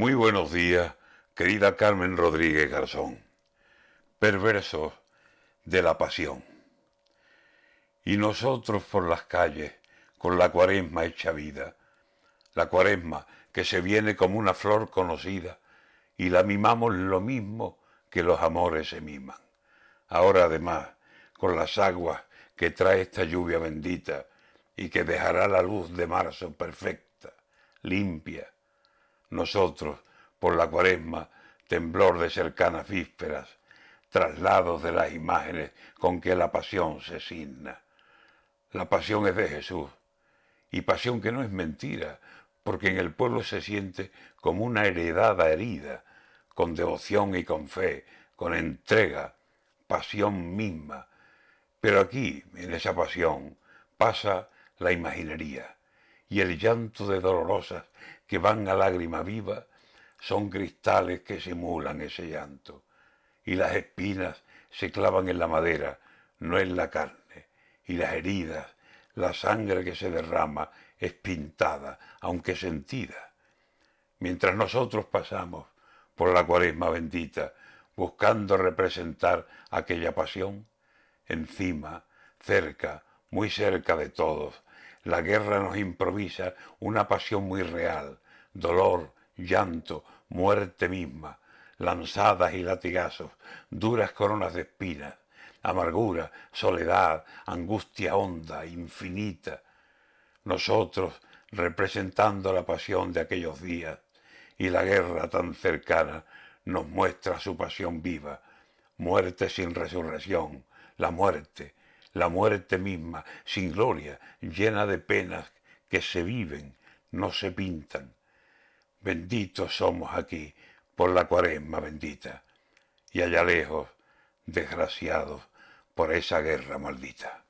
Muy buenos días, querida Carmen Rodríguez Garzón. Perversos de la pasión. Y nosotros por las calles, con la cuaresma hecha vida, la cuaresma que se viene como una flor conocida, y la mimamos lo mismo que los amores se miman. Ahora además, con las aguas que trae esta lluvia bendita, y que dejará la luz de marzo perfecta, limpia, nosotros, por la cuaresma, temblor de cercanas vísperas, traslados de las imágenes con que la pasión se signa. La pasión es de Jesús, y pasión que no es mentira, porque en el pueblo se siente como una heredada herida, con devoción y con fe, con entrega, pasión misma. Pero aquí, en esa pasión, pasa la imaginería, y el llanto de dolorosas que van a lágrima viva son cristales que simulan ese llanto, y las espinas se clavan en la madera, no en la carne, y las heridas, la sangre que se derrama es pintada, aunque sentida. Mientras nosotros pasamos por la cuaresma bendita, buscando representar aquella pasión, encima, cerca, muy cerca de todos, la guerra nos improvisa una pasión muy real, dolor, llanto, muerte misma, lanzadas y latigazos, duras coronas de espinas, amargura, soledad, angustia honda, infinita. Nosotros representando la pasión de aquellos días. Y la guerra tan cercana nos muestra su pasión viva, muerte sin resurrección, la muerte, la muerte misma, sin gloria, llena de penas que se viven, no se pintan. Benditos somos aquí por la cuaresma bendita, y allá lejos, desgraciados por esa guerra maldita.